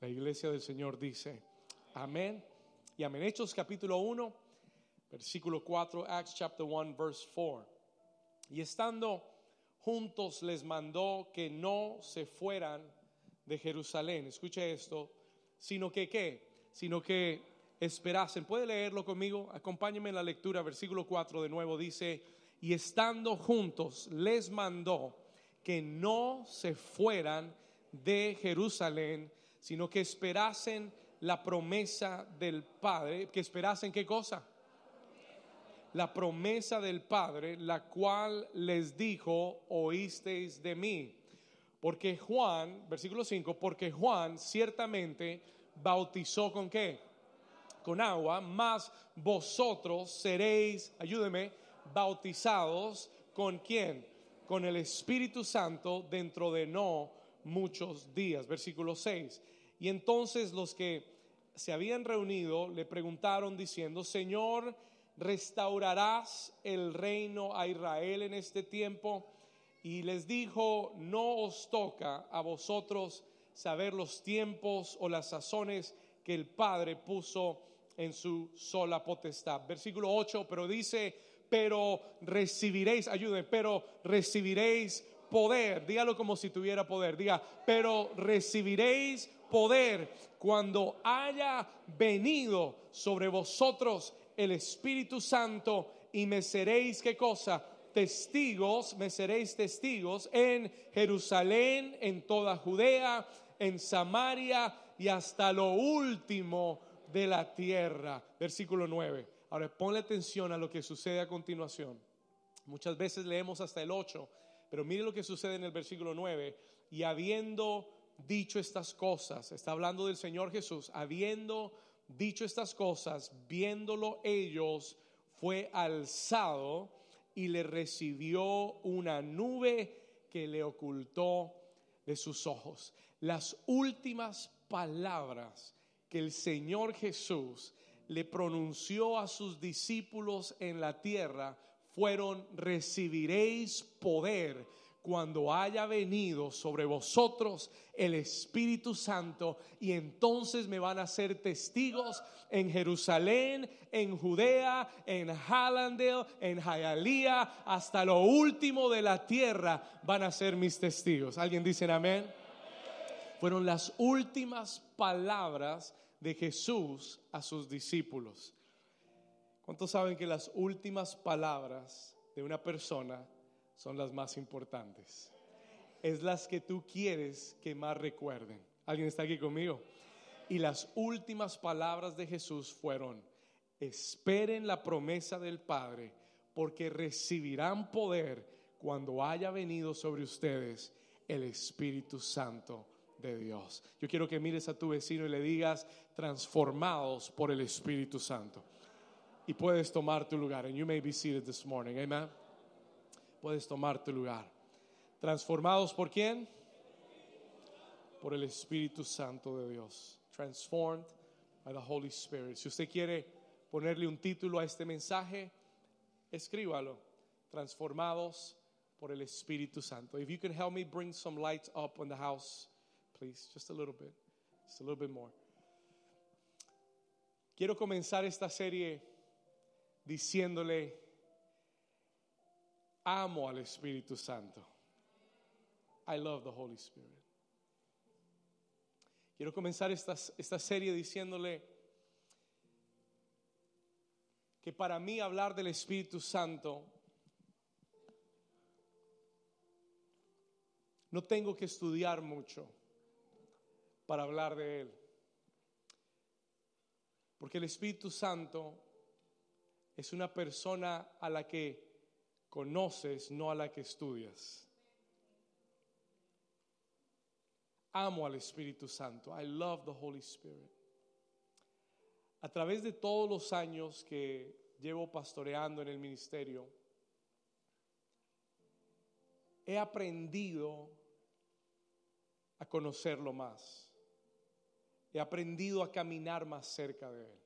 La iglesia del Señor dice, amén y amén. Hechos capítulo 1, versículo 4, Acts chapter 1, verse 4. Y estando juntos les mandó que no se fueran de Jerusalén. Escuche esto, sino que qué? Sino que esperasen. ¿Puede leerlo conmigo? Acompáñenme en la lectura, versículo 4 de nuevo dice, y estando juntos les mandó que no se fueran de Jerusalén, sino que esperasen la promesa del Padre, que esperasen qué cosa? La promesa del Padre, la cual les dijo, oísteis de mí. Porque Juan, versículo 5, porque Juan ciertamente bautizó con qué? Con agua, mas vosotros seréis, ayúdeme, bautizados con quién? Con el Espíritu Santo dentro de no muchos días. Versículo 6. Y entonces los que se habían reunido le preguntaron diciendo, Señor, ¿restaurarás el reino a Israel en este tiempo? Y les dijo, no os toca a vosotros saber los tiempos o las sazones que el Padre puso en su sola potestad. Versículo 8, pero dice, pero recibiréis, ayúdenme, pero recibiréis poder, dígalo como si tuviera poder, diga, pero recibiréis poder cuando haya venido sobre vosotros el Espíritu Santo y me seréis, ¿qué cosa? Testigos, me seréis testigos en Jerusalén, en toda Judea, en Samaria y hasta lo último de la tierra. Versículo 9. Ahora ponle atención a lo que sucede a continuación. Muchas veces leemos hasta el 8 pero mire lo que sucede en el versículo 9. Y habiendo dicho estas cosas, está hablando del Señor Jesús, habiendo dicho estas cosas, viéndolo ellos, fue alzado y le recibió una nube que le ocultó de sus ojos. Las últimas palabras que el Señor Jesús le pronunció a sus discípulos en la tierra fueron, recibiréis poder cuando haya venido sobre vosotros el Espíritu Santo y entonces me van a ser testigos en Jerusalén, en Judea, en Hallandale, en Hialeah, hasta lo último de la tierra van a ser mis testigos. ¿Alguien dice amén? Fueron las últimas palabras de Jesús a sus discípulos. ¿Cuántos saben que las últimas palabras de una persona son las más importantes? Es las que tú quieres que más recuerden. ¿Alguien está aquí conmigo? Y las últimas palabras de Jesús fueron, esperen la promesa del Padre, porque recibirán poder cuando haya venido sobre ustedes el Espíritu Santo de Dios. Yo quiero que mires a tu vecino y le digas, transformados por el Espíritu Santo y puedes tomar tu lugar. And you may be seated this morning. Amen. Puedes tomar tu lugar. Transformados por quién? Por el Espíritu Santo de Dios. Transformed by the Holy Spirit. Si usted quiere ponerle un título a este mensaje, escríbalo. Transformados por el Espíritu Santo. If you can help me bring some lights up in the house, please, just a little bit, just a little bit more. Quiero comenzar esta serie diciéndole, amo al Espíritu Santo. I love the Holy Spirit. Quiero comenzar esta, esta serie diciéndole que para mí hablar del Espíritu Santo no tengo que estudiar mucho para hablar de Él. Porque el Espíritu Santo es una persona a la que conoces, no a la que estudias. Amo al Espíritu Santo. I love the Holy Spirit. A través de todos los años que llevo pastoreando en el ministerio, he aprendido a conocerlo más. He aprendido a caminar más cerca de Él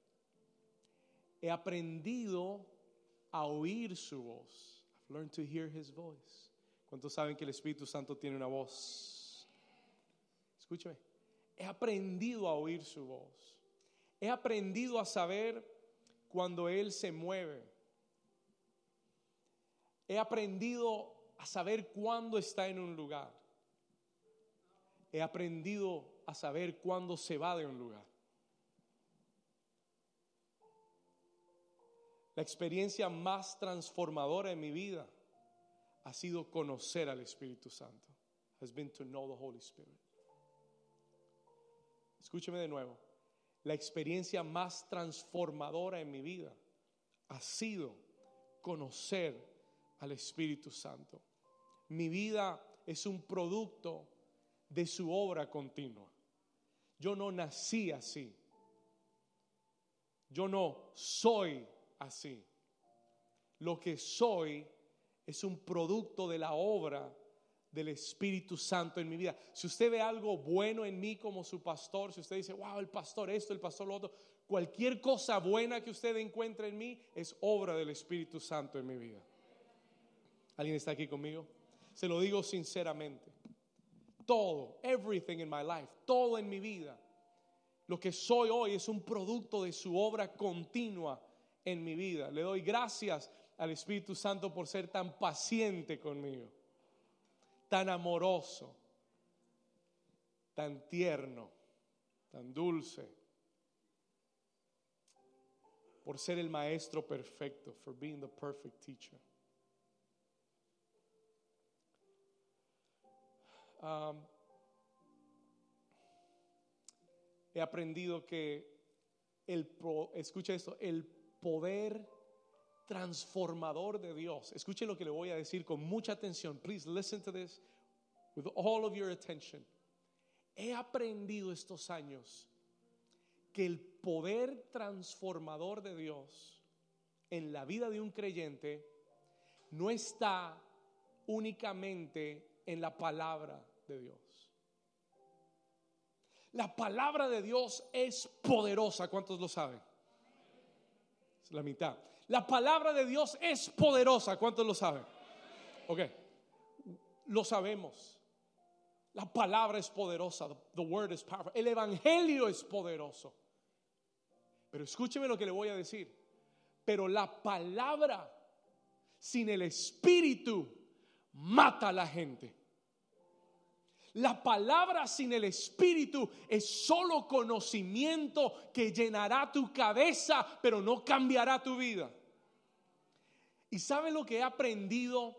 he aprendido a oír su voz. I've learned to hear his voice. ¿Cuántos saben que el Espíritu Santo tiene una voz? Escúchame. He aprendido a oír su voz. He aprendido a saber cuando Él se mueve. He aprendido a saber cuándo está en un lugar. He aprendido a saber cuándo se va de un lugar. La experiencia más transformadora en mi vida ha sido conocer al Espíritu Santo. Has been to know the Holy Spirit. Escúcheme de nuevo. La experiencia más transformadora en mi vida ha sido conocer al Espíritu Santo. Mi vida es un producto de su obra continua. Yo no nací así. Yo no soy así. Lo que soy es un producto de la obra del Espíritu Santo en mi vida. Si usted ve algo bueno en mí como su pastor, si usted dice, wow, el pastor esto, el pastor lo otro, cualquier cosa buena que usted encuentre en mí es obra del Espíritu Santo en mi vida. ¿Alguien está aquí conmigo? Se lo digo sinceramente. Todo, everything in my life, todo en mi vida, lo que soy hoy es un producto de su obra continua en mi vida. Le doy gracias al Espíritu Santo por ser tan paciente conmigo, tan amoroso, tan tierno, tan dulce, por ser el maestro perfecto, for being the perfect teacher. Um, he aprendido que el, escucha esto, el poder transformador de Dios. Escuche lo que le voy a decir con mucha atención. Please listen to this with all of your attention. He aprendido estos años que el poder transformador de Dios en la vida de un creyente no está únicamente en la palabra de Dios. La palabra de Dios es poderosa. ¿Cuántos lo saben? La mitad. La palabra de Dios es poderosa. ¿Cuántos lo saben? Ok, lo sabemos. La palabra es poderosa. The word is powerful. El evangelio es poderoso. Pero escúcheme lo que le voy a decir. Pero la palabra sin el espíritu mata a la gente. La palabra sin el Espíritu es solo conocimiento que llenará tu cabeza, pero no cambiará tu vida. ¿Y sabe lo que he aprendido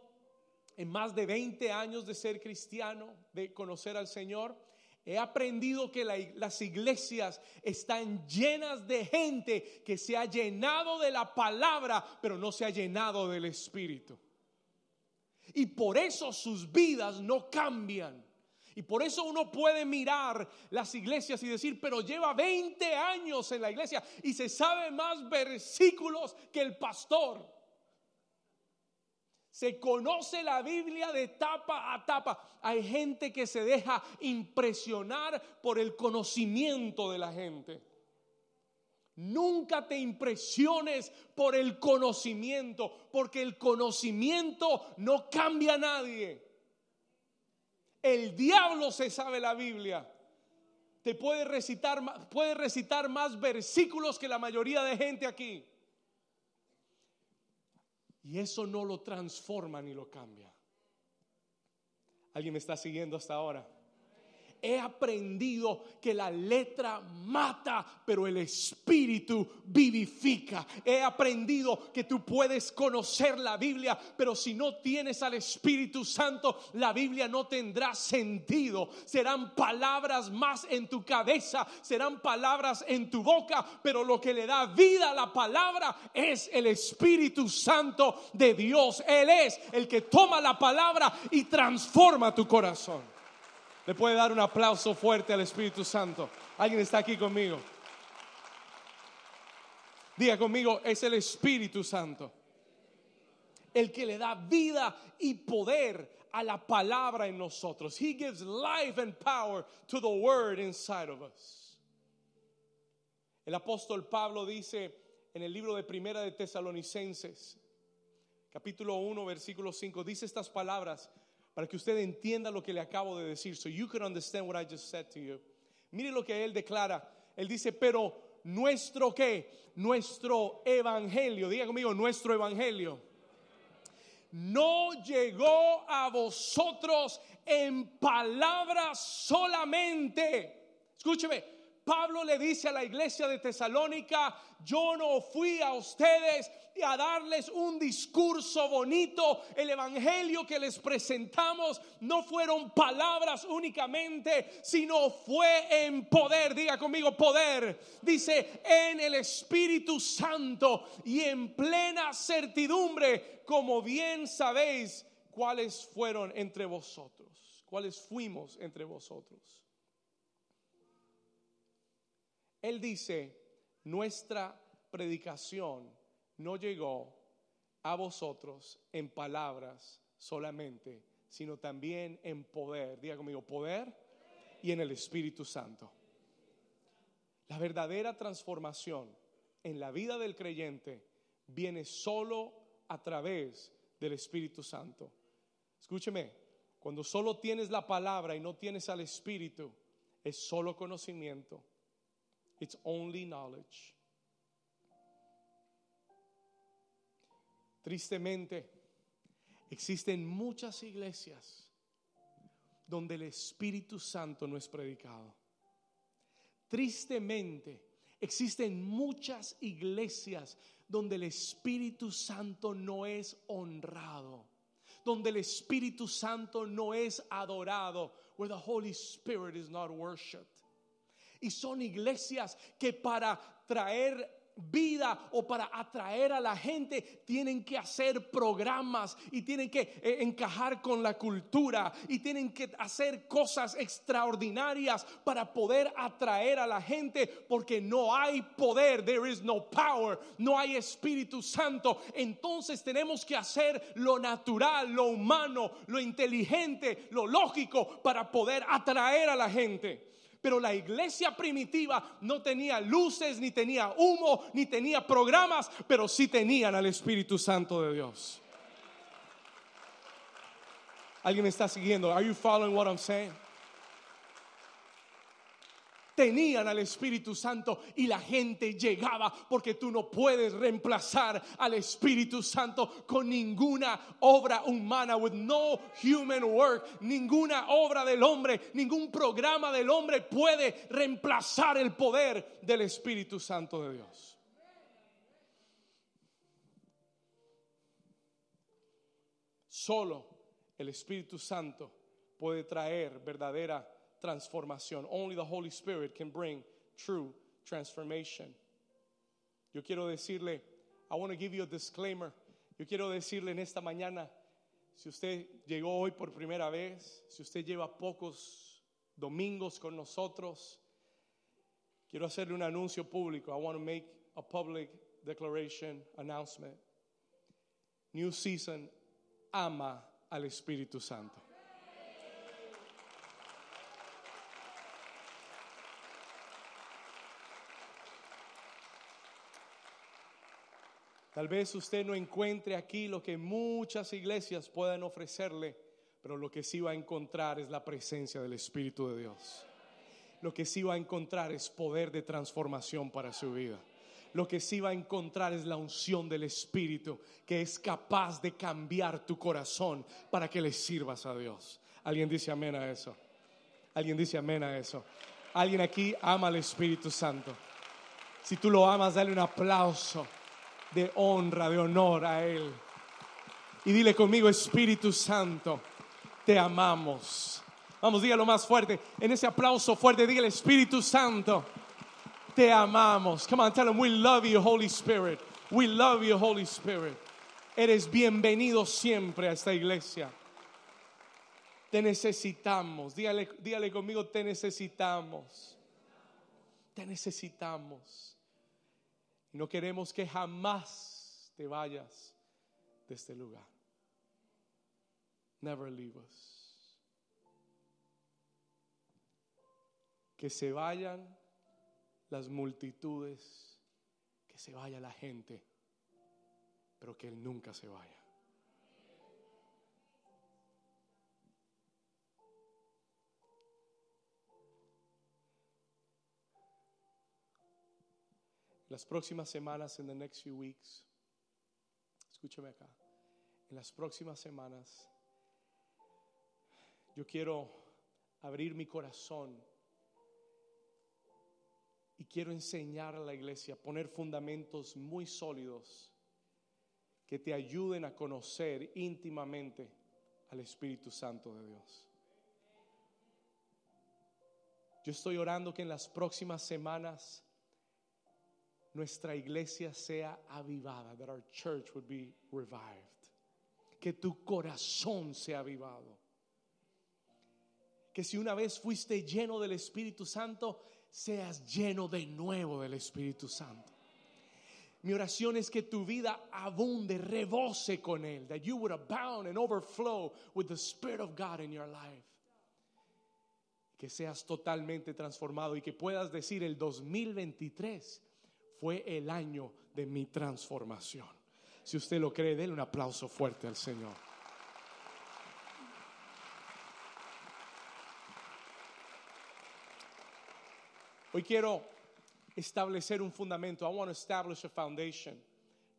en más de 20 años de ser cristiano, de conocer al Señor? He aprendido que las iglesias están llenas de gente que se ha llenado de la palabra, pero no se ha llenado del Espíritu. Y por eso sus vidas no cambian. Y por eso uno puede mirar las iglesias y decir, pero lleva 20 años en la iglesia y se sabe más versículos que el pastor. Se conoce la Biblia de tapa a tapa. Hay gente que se deja impresionar por el conocimiento de la gente. Nunca te impresiones por el conocimiento, porque el conocimiento no cambia a nadie. El diablo se sabe la Biblia. Te puede recitar, puede recitar más versículos que la mayoría de gente aquí. Y eso no lo transforma ni lo cambia. ¿Alguien me está siguiendo hasta ahora? He aprendido que la letra mata, pero el espíritu vivifica. He aprendido que tú puedes conocer la Biblia, pero si no tienes al Espíritu Santo, la Biblia no tendrá sentido. Serán palabras más en tu cabeza, serán palabras en tu boca, pero lo que le da vida a la palabra es el Espíritu Santo de Dios. Él es el que toma la palabra y transforma tu corazón. Le puede dar un aplauso fuerte al Espíritu Santo. ¿Alguien está aquí conmigo? Diga conmigo, es el Espíritu Santo. El que le da vida y poder a la palabra en nosotros. He gives life and power to the word inside of us. El apóstol Pablo dice en el libro de Primera de Tesalonicenses, capítulo 1, versículo 5, dice estas palabras para que usted entienda lo que le acabo de decir. So you can understand what I just said to you. Mire lo que él declara. Él dice, pero nuestro qué? Nuestro evangelio, diga conmigo, nuestro evangelio no llegó a vosotros en palabras solamente. Escúcheme, Pablo le dice a la iglesia de Tesalónica, yo no fui a ustedes a darles un discurso bonito. El evangelio que les presentamos no fueron palabras únicamente, sino fue en poder. Diga conmigo poder. Dice en el Espíritu Santo y en plena certidumbre, como bien sabéis cuáles fueron entre vosotros, cuáles fuimos entre vosotros. Él dice, nuestra predicación no llegó a vosotros en palabras solamente, sino también en poder. Diga conmigo, poder y en el Espíritu Santo. La verdadera transformación en la vida del creyente viene solo a través del Espíritu Santo. Escúcheme, cuando solo tienes la palabra y no tienes al Espíritu, es solo conocimiento It's only knowledge. Tristemente, existen muchas iglesias donde el Espíritu Santo no es predicado. Tristemente, existen muchas iglesias donde el Espíritu Santo no es honrado, donde el Espíritu Santo no es adorado, where the Holy Spirit is not worshipped. Y son iglesias que para traer vida o para atraer a la gente tienen que hacer programas y tienen que eh, encajar con la cultura y tienen que hacer cosas extraordinarias para poder atraer a la gente porque no hay poder, there is no power, no hay Espíritu Santo. Entonces tenemos que hacer lo natural, lo humano, lo inteligente, lo lógico para poder atraer a la gente. Pero la iglesia primitiva no tenía luces, ni tenía humo, ni tenía programas, pero sí tenían al Espíritu Santo de Dios. ¿Alguien me está siguiendo? Are you following what I'm saying? Tenían al Espíritu Santo y la gente llegaba porque tú no puedes reemplazar al Espíritu Santo con ninguna obra humana, with no human work, ninguna obra del hombre, ningún programa del hombre puede reemplazar el poder del Espíritu Santo de Dios. Solo el Espíritu Santo puede traer verdadera transformación. Only the Holy Spirit can bring true transformation. Yo quiero decirle, I want to give you a disclaimer. Yo quiero decirle en esta mañana, si usted llegó hoy por primera vez, si usted lleva pocos domingos con nosotros, quiero hacerle un anuncio público. I want to make a public declaration announcement. New season ama al Espíritu Santo. Tal vez usted no encuentre aquí lo que muchas iglesias puedan ofrecerle, pero lo que sí va a encontrar es la presencia del Espíritu de Dios. Lo que sí va a encontrar es poder de transformación para su vida. Lo que sí va a encontrar es la unción del Espíritu que es capaz de cambiar tu corazón para que le sirvas a Dios. ¿Alguien dice amén a eso? ¿Alguien dice amén a eso? ¿Alguien aquí ama al Espíritu Santo? Si tú lo amas, dale un aplauso de honra, de honor a Él. Y dile conmigo, Espíritu Santo, te amamos. Vamos, dígalo más fuerte. En ese aplauso fuerte, dígale, Espíritu Santo, te amamos. Come on, tell him, we love you, Holy Spirit. We love you, Holy Spirit. Eres bienvenido siempre a esta iglesia. Te necesitamos. Dígale, dígale conmigo, te necesitamos. Te necesitamos. No queremos que jamás te vayas de este lugar. Never leave us. Que se vayan las multitudes, que se vaya la gente, pero que Él nunca se vaya. Las próximas semanas, in the next few weeks, escúchame acá, en las próximas semanas, yo quiero abrir mi corazón y quiero enseñar a la iglesia, poner fundamentos muy sólidos que te ayuden a conocer íntimamente al Espíritu Santo de Dios. Yo estoy orando que en las próximas semanas nuestra iglesia sea avivada, that our church would be revived. Que tu corazón sea avivado. Que si una vez fuiste lleno del Espíritu Santo, seas lleno de nuevo del Espíritu Santo. Mi oración es que tu vida abunde, rebose con Él. That you would abound and overflow with the Spirit of God in your life. Que seas totalmente transformado y que puedas decir el 2023 fue el año de mi transformación. Si usted lo cree, denle un aplauso fuerte al Señor. Hoy quiero establecer un fundamento. I want to establish a foundation.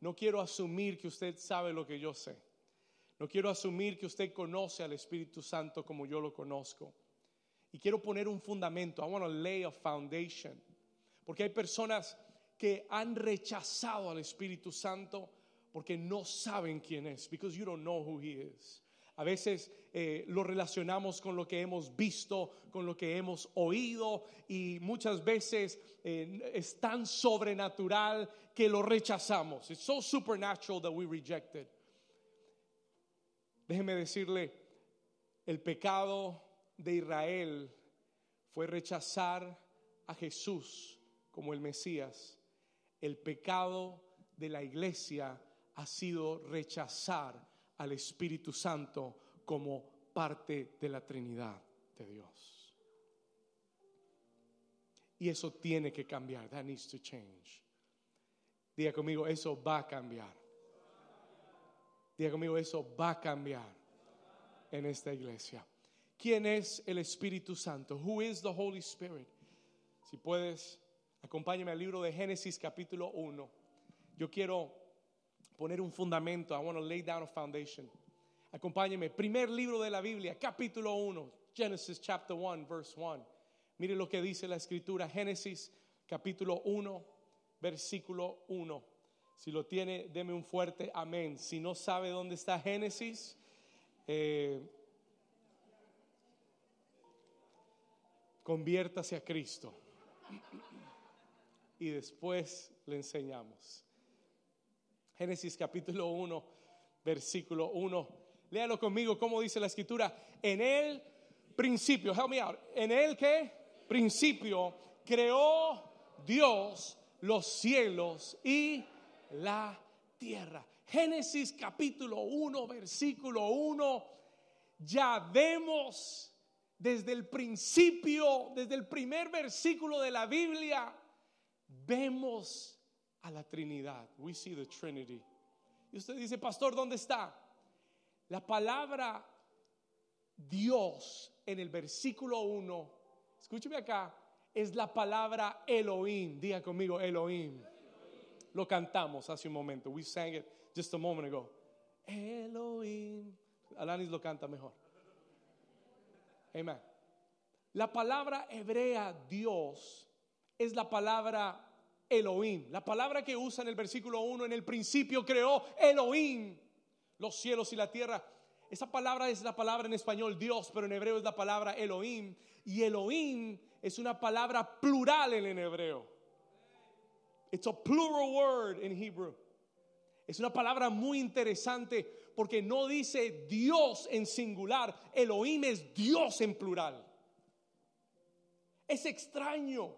No quiero asumir que usted sabe lo que yo sé. No quiero asumir que usted conoce al Espíritu Santo como yo lo conozco. Y quiero poner un fundamento. I want to lay a foundation. Porque hay personas que han rechazado al Espíritu Santo porque no saben quién es. Because you don't know who he is. A veces eh, lo relacionamos con lo que hemos visto, con lo que hemos oído y muchas veces eh, es tan sobrenatural que lo rechazamos. It's so supernatural that we reject it. Déjeme decirle, el pecado de Israel fue rechazar a Jesús como el Mesías. El pecado de la iglesia ha sido rechazar al Espíritu Santo como parte de la Trinidad de Dios. Y eso tiene que cambiar. That needs to change. Diga conmigo, eso va a cambiar. Diga conmigo, eso va a cambiar en esta iglesia. ¿Quién es el Espíritu Santo? Who is the Holy Spirit? Si puedes, acompáñame al libro de Génesis capítulo 1. Yo quiero poner un fundamento. I want to lay down a foundation. Acompáñeme. Primer libro de la Biblia, capítulo 1, Genesis chapter 1, verse 1. Mire lo que dice la escritura, Génesis capítulo 1, versículo 1. Si lo tiene, deme un fuerte amén. Si no sabe dónde está Génesis, eh, conviértase a Cristo. Y después le enseñamos. Génesis capítulo 1, versículo 1. Léalo conmigo, como dice la escritura. En el principio, help me out. En el que principio creó Dios los cielos y la tierra. Génesis capítulo 1, versículo 1. Ya vemos desde el principio, desde el primer versículo de la Biblia, vemos a la Trinidad. We see the Trinity. Y usted dice, pastor, ¿dónde está? La palabra Dios en el versículo 1, escúcheme acá, es la palabra Elohim. Diga conmigo, Elohim. Lo cantamos hace un momento. We sang it just a moment ago. Elohim. Alanis lo canta mejor. Amen. La palabra hebrea Dios es la palabra Elohim. La palabra que usa en el versículo 1, en el principio creó Elohim los cielos y la tierra. Esa palabra es la palabra en español Dios, pero en hebreo es la palabra Elohim. Y Elohim es una palabra plural en hebreo. It's a plural word in Hebrew. Es una palabra muy interesante porque no dice Dios en singular, Elohim es Dios en plural. Es extraño,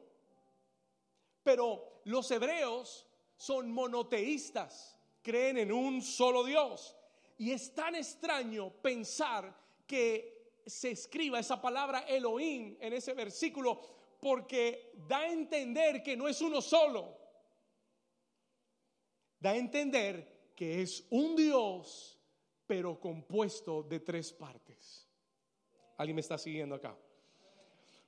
pero los hebreos son monoteístas, creen en un solo Dios. Y es tan extraño pensar que se escriba esa palabra Elohim en ese versículo porque da a entender que no es uno solo. Da a entender que es un Dios, pero compuesto de tres partes. ¿Alguien me está siguiendo acá?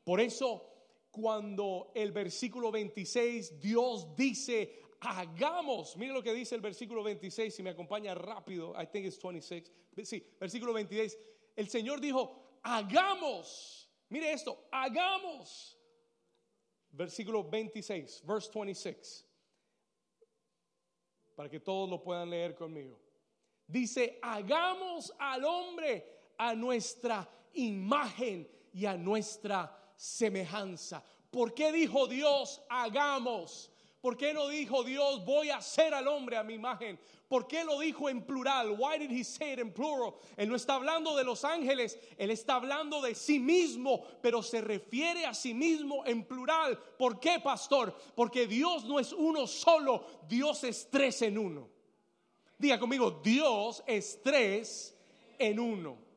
Por eso cuando el versículo 26 Dios dice, hagamos, mire lo que dice el versículo 26, si me acompaña rápido, I think it's 26, sí, versículo 26, el Señor dijo, hagamos, mire esto, hagamos, versículo 26, verse 26, para que todos lo puedan leer conmigo. Dice, hagamos al hombre a nuestra imagen y a nuestra semejanza. ¿Por qué dijo Dios, hagamos? ¿Por qué no dijo Dios, voy a hacer al hombre a mi imagen? ¿Por qué lo dijo en plural? Why did he say it in plural? Él no está hablando de los ángeles, él está hablando de sí mismo, pero se refiere a sí mismo en plural. ¿Por qué, pastor? Porque Dios no es uno solo, Dios es tres en uno. Diga conmigo, Dios es tres en uno.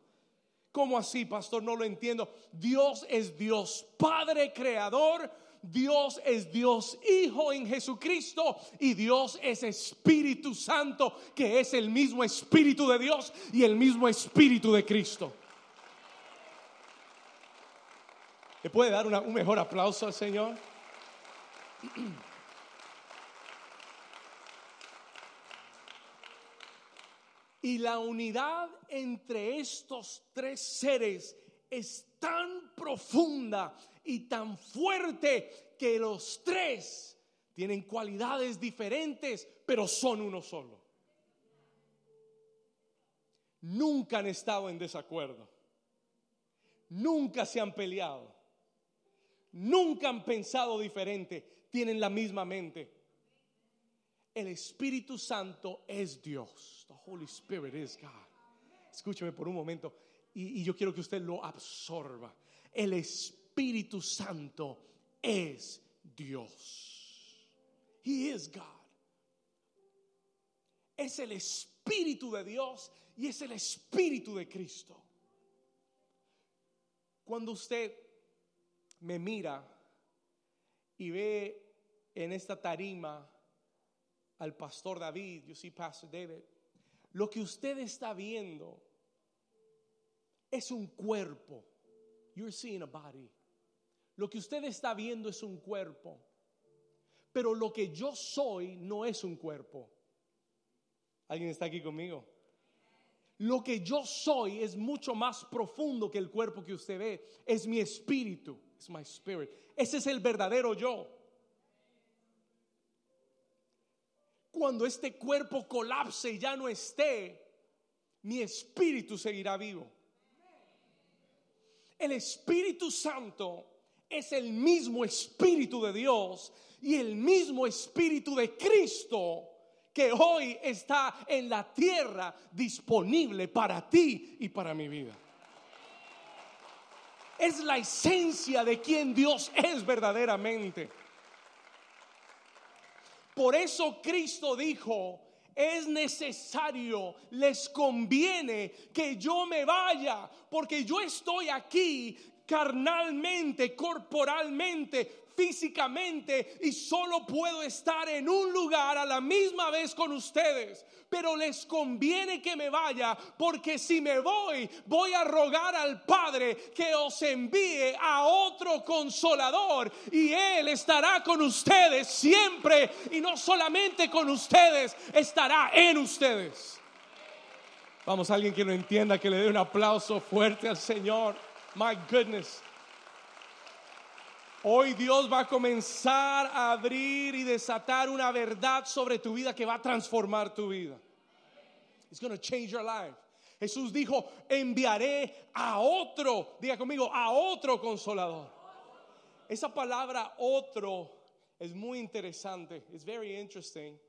¿Cómo así, pastor? No lo entiendo. Dios es Dios Padre Creador, Dios es Dios Hijo en Jesucristo y Dios es Espíritu Santo, que es el mismo Espíritu de Dios y el mismo Espíritu de Cristo. ¿Le puede dar un mejor aplauso al Señor? Y la unidad entre estos tres seres es tan profunda y tan fuerte que los tres tienen cualidades diferentes, pero son uno solo. Nunca han estado en desacuerdo. Nunca se han peleado. Nunca han pensado diferente. Tienen la misma mente. El Espíritu Santo es Dios. The Holy Spirit is God. Escúcheme por un momento y, y yo quiero que usted lo absorba. El Espíritu Santo es Dios. He is God. Es el Espíritu de Dios y es el Espíritu de Cristo. Cuando usted me mira y ve en esta tarima al pastor David, you see Pastor David, lo que usted está viendo es un cuerpo. You're seeing a body. Lo que usted está viendo es un cuerpo. Pero lo que yo soy no es un cuerpo. ¿Alguien está aquí conmigo? Lo que yo soy es mucho más profundo que el cuerpo que usted ve. Es mi espíritu. Es my spirit. Ese es el verdadero yo. Cuando este cuerpo colapse y ya no esté, mi espíritu seguirá vivo. El Espíritu Santo es el mismo Espíritu de Dios y el mismo Espíritu de Cristo que hoy está en la tierra disponible para ti y para mi vida. Es la esencia de quien Dios es verdaderamente. Por eso Cristo dijo, es necesario, les conviene que yo me vaya, porque yo estoy aquí carnalmente, corporalmente, físicamente y solo puedo estar en un lugar a la misma vez con ustedes. Pero les conviene que me vaya porque si me voy voy a rogar al Padre que os envíe a otro consolador y Él estará con ustedes siempre y no solamente con ustedes, estará en ustedes. Vamos, alguien que lo entienda, que le dé un aplauso fuerte al Señor. My goodness. Hoy Dios va a comenzar a abrir y desatar una verdad sobre tu vida que va a transformar tu vida. It's going to change your life. Jesús dijo, enviaré a otro, diga conmigo, a otro consolador. Esa palabra otro es muy interesante, es very interesting,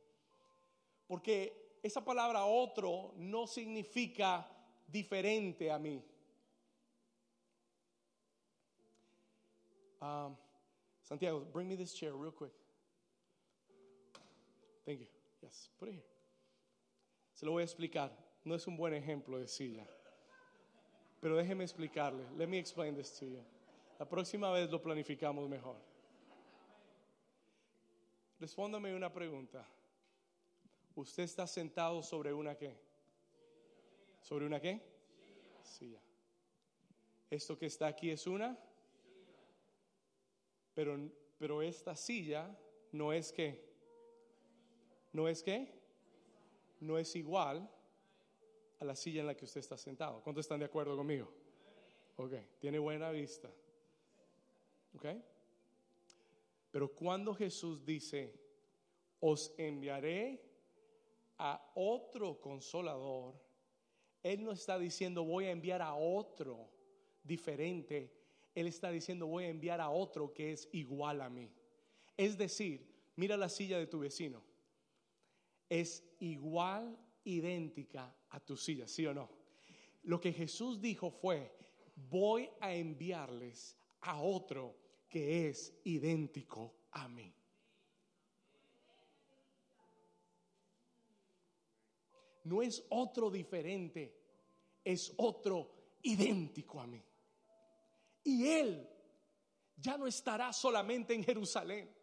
porque esa palabra otro no significa diferente a mí. Um, Santiago, bring me this chair real quick. Thank you. Yes, put it here. Se lo voy a explicar. No es un buen ejemplo de silla. Pero déjeme explicarle. Let me explain this to you. La próxima vez lo planificamos mejor. Respóndame una pregunta. ¿Usted está sentado sobre una qué? ¿Sobre una qué? Silla. ¿Esto que está aquí es una? Pero, pero esta silla no es que, no es que, no es igual a la silla en la que usted está sentado. ¿Cuántos están de acuerdo conmigo? Ok, tiene buena vista. Ok. Pero cuando Jesús dice, os enviaré a otro consolador, Él no está diciendo voy a enviar a otro diferente, Él está diciendo voy a enviar a otro que es igual a mí. Es decir, mira la silla de tu vecino, es igual, idéntica a tu silla, ¿sí o no? Lo que Jesús dijo fue, voy a enviarles a otro que es idéntico a mí. No es otro diferente, es otro idéntico a mí. Y Él ya no estará solamente en Jerusalén,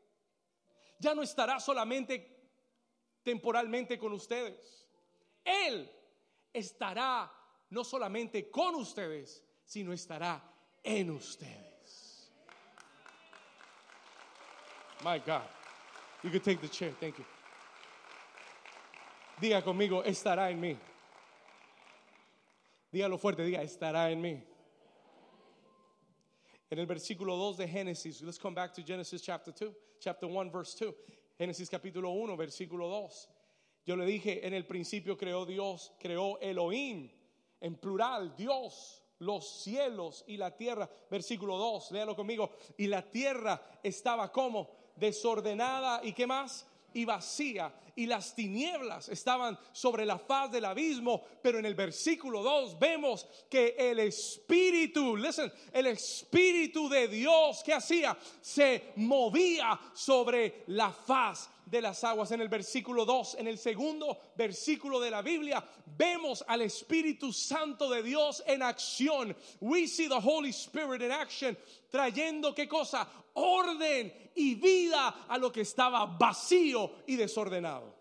ya no estará solamente temporalmente con ustedes. Él estará no solamente con ustedes, sino estará en ustedes. My God. You can take the chair. Thank you. Diga conmigo, estará en mí. Dígalo fuerte, diga, estará en mí. En el versículo 2 de Génesis, let's come back to Genesis chapter 2, chapter 1, verse 2. Génesis capítulo 1, versículo 2. Yo le dije, en el principio creó Dios, creó Elohim, en plural, Dios, los cielos y la tierra. Versículo 2, léalo conmigo. Y la tierra estaba como desordenada y qué más? Y vacía y las tinieblas estaban sobre la faz del abismo, pero en el versículo 2 vemos que el espíritu, listen, el espíritu de Dios que hacía se movía sobre la faz de las aguas. En el versículo 2, en el segundo versículo de la Biblia, vemos al Espíritu Santo de Dios en acción. We see the Holy Spirit in action, trayendo qué cosa? Orden y vida a lo que estaba vacío y desordenado.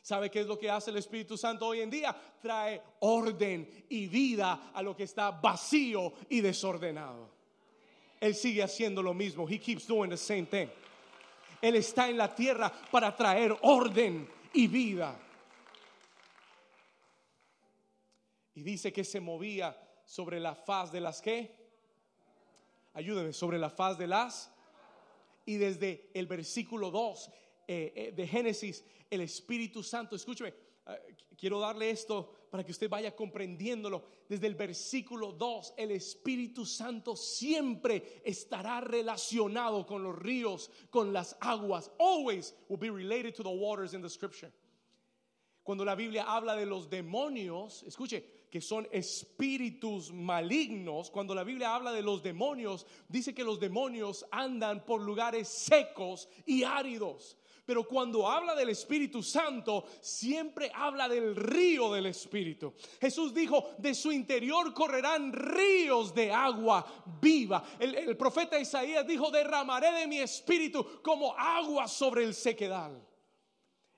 ¿Sabe qué es lo que hace el Espíritu Santo hoy en día? Trae orden y vida a lo que está vacío y desordenado. Él sigue haciendo lo mismo. He keeps doing the same thing. Él está en la tierra para traer orden y vida. Y dice que se movía sobre la faz de las que. Ayúdeme, sobre la faz de las. Y desde el versículo 2 eh, eh, de Génesis, el Espíritu Santo, escúcheme, eh, quiero darle esto para que usted vaya comprendiéndolo. Desde el versículo 2, el Espíritu Santo siempre estará relacionado con los ríos, con las aguas. Always will be related to the waters in the scripture. Cuando la Biblia habla de los demonios, escuche, que son espíritus malignos, cuando la Biblia habla de los demonios, dice que los demonios andan por lugares secos y áridos. Pero cuando habla del Espíritu Santo, siempre habla del río del Espíritu. Jesús dijo, de su interior correrán ríos de agua viva. El, profeta Isaías dijo, derramaré de mi Espíritu como agua sobre el sequedal.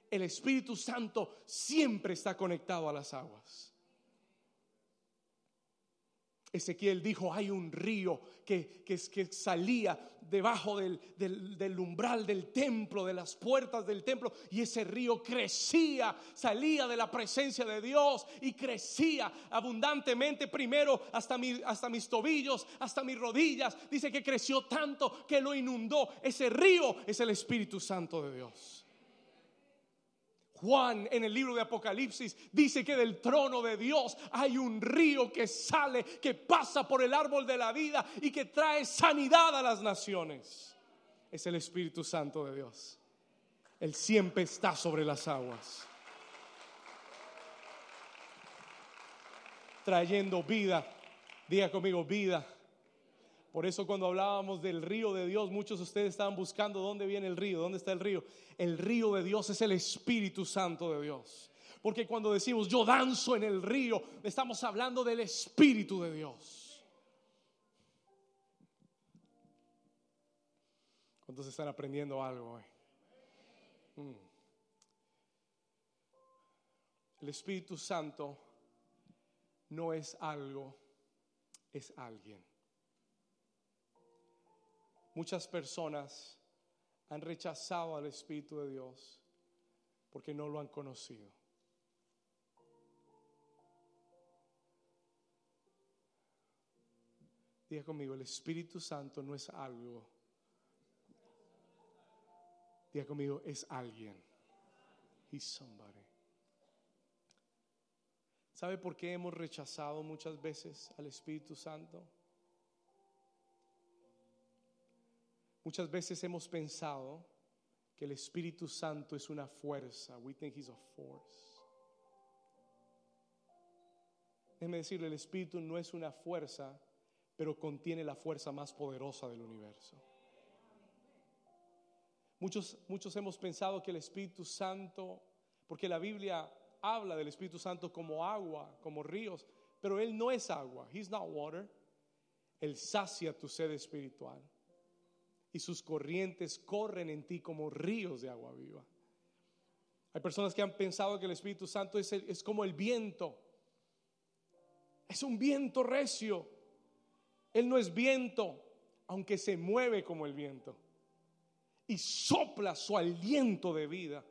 El Espíritu Santo siempre está conectado a las aguas. Ezequiel dijo, hay un río que, que, que salía debajo del, del, umbral del templo, de las puertas del templo, y ese río crecía, salía de la presencia de Dios y crecía abundantemente, primero hasta, mi, hasta mis tobillos, hasta mis rodillas. Dice que creció tanto que lo inundó. Ese río es el Espíritu Santo de Dios. Juan en el libro de Apocalipsis dice que del trono de Dios hay un río que sale, que pasa por el árbol de la vida y que trae sanidad a las naciones. Es el Espíritu Santo de Dios. Él siempre está sobre las aguas. Trayendo vida. Diga conmigo, vida por eso cuando hablábamos del río de Dios, muchos de ustedes estaban buscando dónde viene el río, dónde está el río. El río de Dios es el Espíritu Santo de Dios. Porque cuando decimos yo danzo en el río, estamos hablando del Espíritu de Dios. ¿Cuántos están aprendiendo algo hoy? Mm. El Espíritu Santo no es algo, es alguien. Muchas personas han rechazado al Espíritu de Dios porque no lo han conocido. Diga conmigo, el Espíritu Santo no es algo. Diga conmigo, es alguien. He's somebody. ¿Sabe por qué hemos rechazado muchas veces al Espíritu Santo? Muchas veces hemos pensado que el Espíritu Santo es una fuerza. We think he's a force. Déjeme decirle, el Espíritu no es una fuerza, pero contiene la fuerza más poderosa del universo. Muchos, muchos hemos pensado que el Espíritu Santo, porque la Biblia habla del Espíritu Santo como agua, como ríos, pero Él no es agua, He's not water. Él sacia tu sed espiritual y sus corrientes corren en ti como ríos de agua viva. Hay personas que han pensado que el Espíritu Santo es, es como el viento. Es un viento recio. Él no es viento, aunque se mueve como el viento. Y sopla su aliento de vida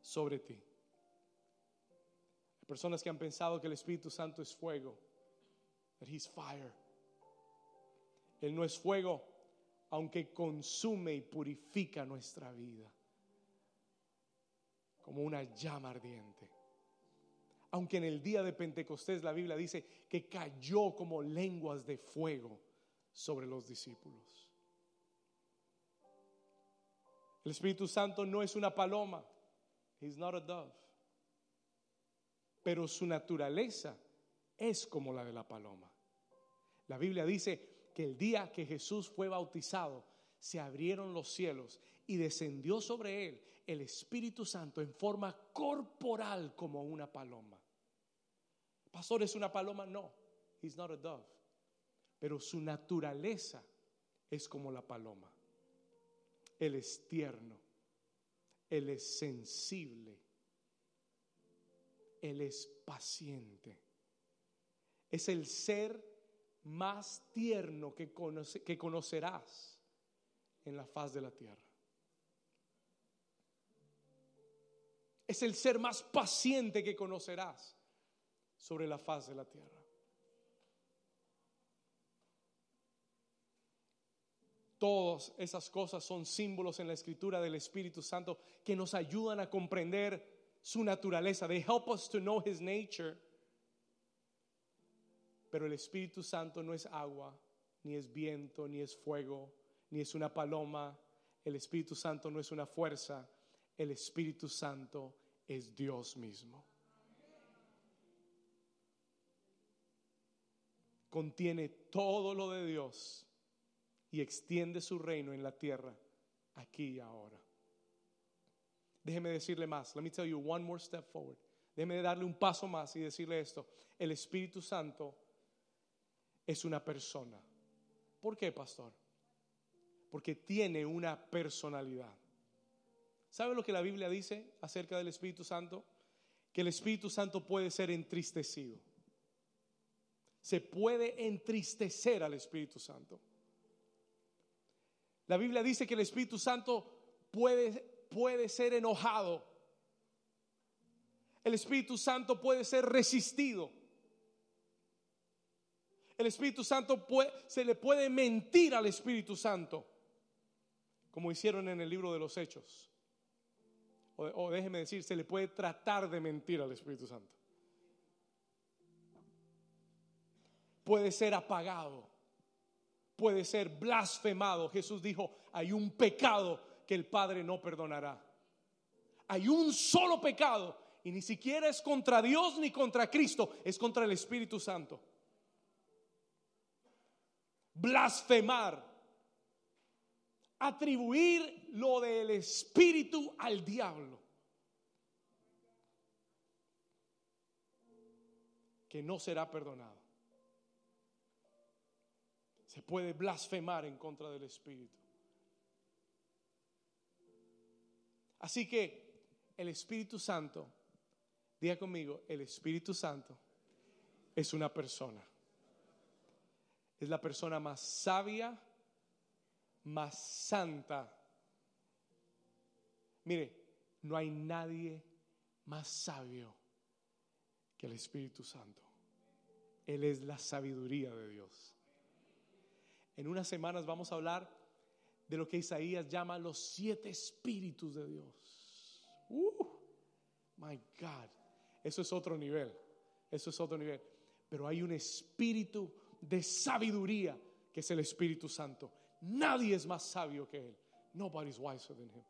sobre ti. Hay personas que han pensado que el Espíritu Santo es fuego. That he's fire. Él no es fuego, aunque consume y purifica nuestra vida. Como una llama ardiente aunque en el día de Pentecostés la Biblia dice que cayó como lenguas de fuego sobre los discípulos. El Espíritu Santo no es una paloma. He's not a dove. Pero su naturaleza es como la de la paloma. La Biblia dice que el día que Jesús fue bautizado, se abrieron los cielos y descendió sobre él el Espíritu Santo en forma corporal como una paloma. Pastor, ¿es una paloma? No, he's not a dove pero su naturaleza es como la paloma. Él es tierno, Él es sensible, Él es paciente. Es el ser más tierno que, conocerás en la faz de la tierra. Es el ser más paciente que conocerás sobre la faz de la tierra. Todas esas cosas son símbolos en la escritura del Espíritu Santo que nos ayudan a comprender su naturaleza. They help us to know his nature. Pero el Espíritu Santo no es agua, ni es viento, ni es fuego, ni es una paloma. El Espíritu Santo no es una fuerza. El Espíritu Santo es Dios mismo. Contiene todo lo de Dios y extiende su reino en la tierra, aquí y ahora. Déjeme decirle más. Let me tell you one more step forward. Déjeme darle un paso más y decirle esto. El Espíritu Santo es una persona. ¿Por qué, pastor? Porque tiene una personalidad. ¿Sabe lo que la Biblia dice acerca del Espíritu Santo? Que el Espíritu Santo puede ser entristecido. Se puede entristecer al Espíritu Santo. La Biblia dice que el Espíritu Santo puede, puede ser enojado. El Espíritu Santo puede ser resistido. El Espíritu Santo se le puede mentir al Espíritu Santo, como hicieron en el libro de los Hechos. O déjeme decir, se le puede tratar de mentir al Espíritu Santo. Puede ser apagado puede ser blasfemado. Jesús dijo, hay un pecado que el Padre no perdonará. Hay un solo pecado y ni siquiera es contra Dios ni contra Cristo, es contra el Espíritu Santo. Blasfemar, atribuir lo del Espíritu al diablo. Que no será perdonado se puede blasfemar en contra del Espíritu. Así que el Espíritu Santo, diga conmigo, el Espíritu Santo es una persona. Es la persona más sabia, más santa. Mire, no hay nadie más sabio que el Espíritu Santo. Él es la sabiduría de Dios. En unas semanas vamos a hablar de lo que Isaías llama los siete espíritus de Dios. Uh, my God, eso es otro nivel. Eso es otro nivel. Pero hay un espíritu de sabiduría que es el Espíritu Santo. Nadie es más sabio que él. Nobody's wiser than him.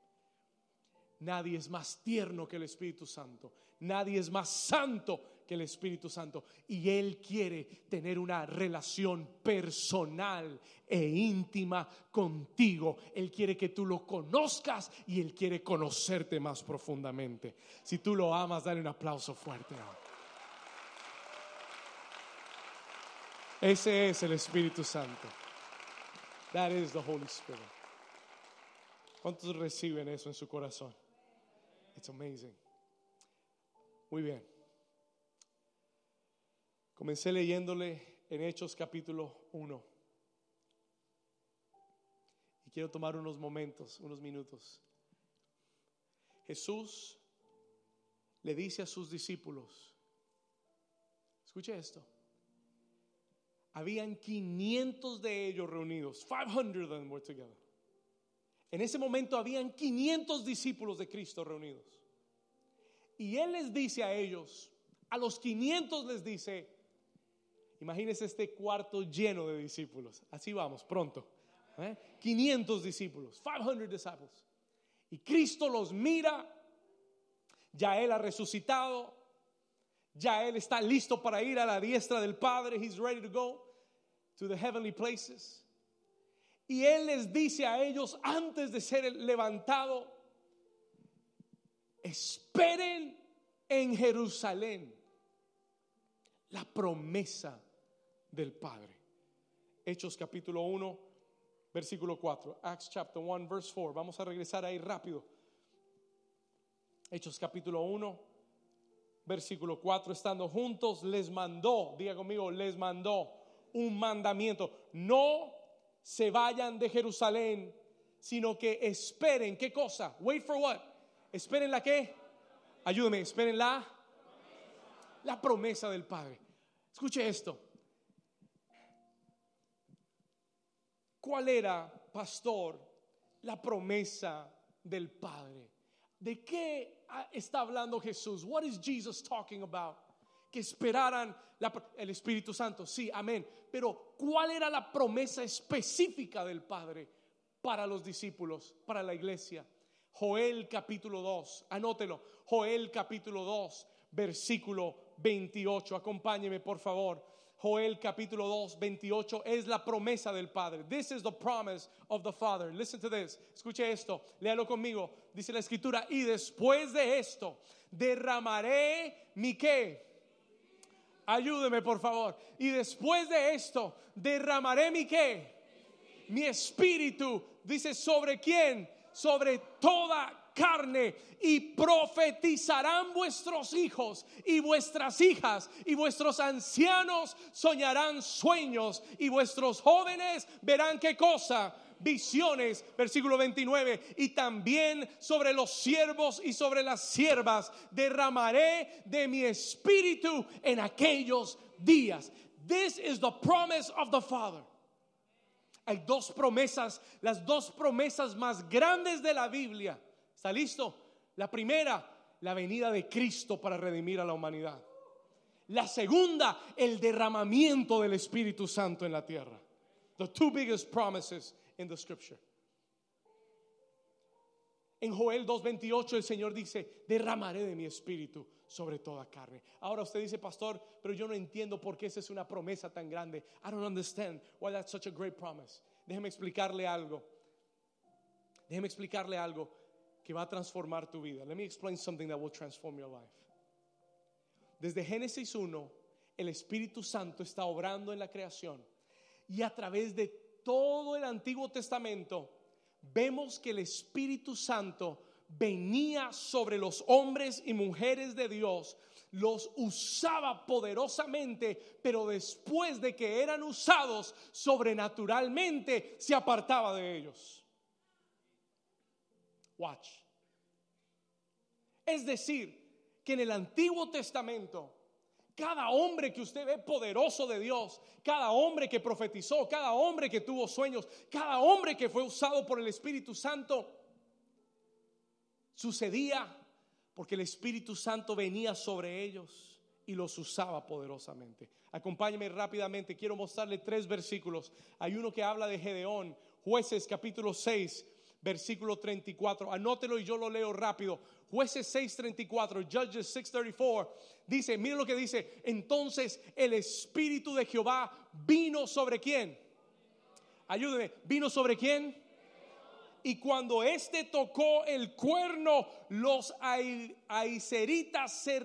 Nadie es más tierno que el Espíritu Santo. Nadie es más santo que el Espíritu Santo. Y Él quiere tener una relación personal e íntima contigo. Él quiere que tú lo conozcas y Él quiere conocerte más profundamente. Si tú lo amas, dale un aplauso fuerte. Ese es el Espíritu Santo. That is the Holy Spirit. ¿Cuántos reciben eso en su corazón? It's amazing. Muy bien. Comencé leyéndole en Hechos capítulo 1. Y quiero tomar unos momentos, unos minutos. Jesús le dice a sus discípulos, escuche esto, habían 500 de ellos reunidos, 500 of them were together. En ese momento habían 500 discípulos de Cristo reunidos. Y Él les dice a ellos, a los 500 les dice, imagínense este cuarto lleno de discípulos. Así vamos, pronto. 500 ¿eh? discípulos, 500 discípulos. Y Cristo los mira, ya Él ha resucitado, ya Él está listo para ir a la diestra del Padre, He's ready to go to the heavenly places. Y Él les dice a ellos antes de ser levantado, esperen en Jerusalén la promesa del Padre. Hechos capítulo 1, versículo 4. Acts chapter 1, verse 4. Vamos a regresar ahí rápido. Hechos capítulo 1, versículo 4. Estando juntos, les mandó, diga conmigo, les mandó un mandamiento. No se vayan de Jerusalén, sino que esperen, ¿qué cosa? Wait for what? Esperen la qué? Ayúdeme, esperen la la promesa del Padre. Escuche esto. ¿Cuál era, pastor, la promesa del Padre? ¿De qué está hablando Jesús? What is Jesus talking about? Que esperaran el Espíritu Santo. Sí, amén. Pero ¿cuál era la promesa específica del Padre para los discípulos, para la iglesia? Joel capítulo 2, anótelo. Joel capítulo 2, versículo 28. Acompáñeme, por favor. Joel capítulo 2, 28 es la promesa del Padre. This is the promise of the Father. Listen to this. Escuche esto. Léalo conmigo. Dice la escritura. Y después de esto, derramaré mi qué Ayúdeme, por favor. Y después de esto, derramaré mi qué? Mi espíritu. Dice, ¿sobre quién? Sobre toda carne y profetizarán vuestros hijos y vuestras hijas y vuestros ancianos soñarán sueños y vuestros jóvenes verán qué cosa visiones, versículo 29, y también sobre los siervos y sobre las siervas derramaré de mi espíritu en aquellos días. This is the promise of the Father. Hay dos promesas, las dos promesas más grandes de la Biblia. ¿Está listo? La primera, la venida de Cristo para redimir a la humanidad. La segunda, el derramamiento del Espíritu Santo en la tierra. The two biggest promises in the scripture. En Joel 2.28 el Señor dice, derramaré de mi espíritu sobre toda carne. Ahora usted dice, pastor, pero yo no entiendo por qué esa es una promesa tan grande. I don't understand why that's such a great promise. Déjeme explicarle algo. Déjeme explicarle algo que va a transformar tu vida. Let me explain something that will transform your life. Desde Génesis 1, el Espíritu Santo está obrando en la creación y a través de todo el Antiguo Testamento, vemos que el Espíritu Santo venía sobre los hombres y mujeres de Dios los usaba poderosamente, pero después de que eran usados sobrenaturalmente, se apartaba de ellos. Watch. Es decir, que en el Antiguo Testamento, cada hombre que usted ve poderoso de Dios, cada hombre que profetizó, cada hombre que tuvo sueños, cada hombre que fue usado por el Espíritu Santo, sucedía porque el Espíritu Santo venía sobre ellos y los usaba poderosamente. Acompáñeme rápidamente, quiero mostrarle tres versículos. Hay uno que habla de Gedeón, jueces capítulo 6, versículo 34. Anótelo y yo lo leo rápido. Jueces 6:34, Judges 6:34, dice, mire lo que dice, entonces el Espíritu de Jehová vino sobre quién. Ayúdeme, vino sobre quién y cuando éste tocó el cuerno, los aviseiritas se,